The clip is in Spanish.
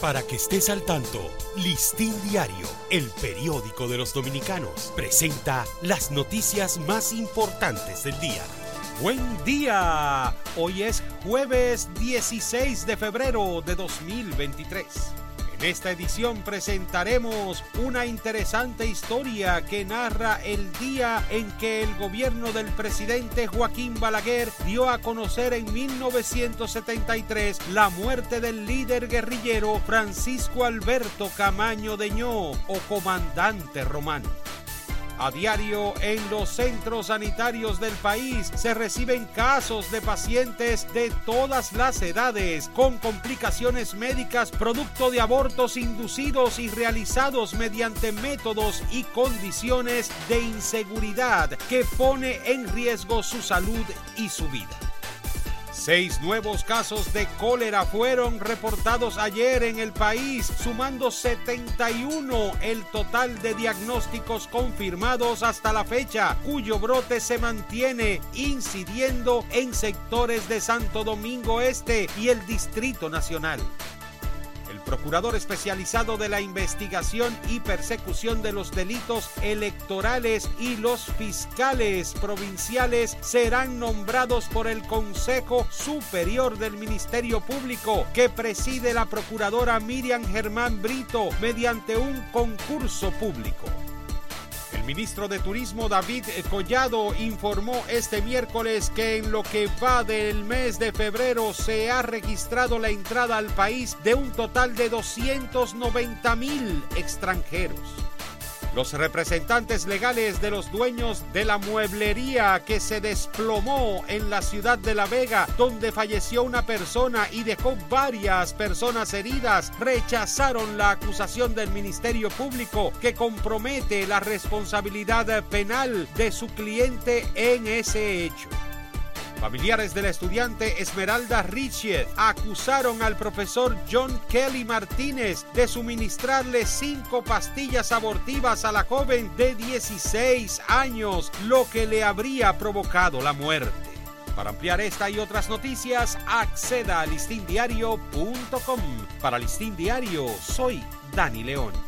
Para que estés al tanto, Listín Diario, el periódico de los dominicanos, presenta las noticias más importantes del día. Buen día. Hoy es jueves 16 de febrero de 2023. En esta edición presentaremos una interesante historia que narra el día en que el gobierno del presidente Joaquín Balaguer dio a conocer en 1973 la muerte del líder guerrillero Francisco Alberto Camaño Deñó o comandante romano. A diario en los centros sanitarios del país se reciben casos de pacientes de todas las edades con complicaciones médicas producto de abortos inducidos y realizados mediante métodos y condiciones de inseguridad que pone en riesgo su salud y su vida. Seis nuevos casos de cólera fueron reportados ayer en el país, sumando 71 el total de diagnósticos confirmados hasta la fecha, cuyo brote se mantiene incidiendo en sectores de Santo Domingo Este y el Distrito Nacional. El procurador especializado de la investigación y persecución de los delitos electorales y los fiscales provinciales serán nombrados por el Consejo Superior del Ministerio Público que preside la procuradora Miriam Germán Brito mediante un concurso público. Ministro de Turismo David Collado informó este miércoles que en lo que va del mes de febrero se ha registrado la entrada al país de un total de 290 mil extranjeros. Los representantes legales de los dueños de la mueblería que se desplomó en la ciudad de La Vega, donde falleció una persona y dejó varias personas heridas, rechazaron la acusación del Ministerio Público que compromete la responsabilidad penal de su cliente en ese hecho. Familiares del estudiante Esmeralda Richet acusaron al profesor John Kelly Martínez de suministrarle cinco pastillas abortivas a la joven de 16 años, lo que le habría provocado la muerte. Para ampliar esta y otras noticias, acceda a listindiario.com. Para Listín Diario, soy Dani León.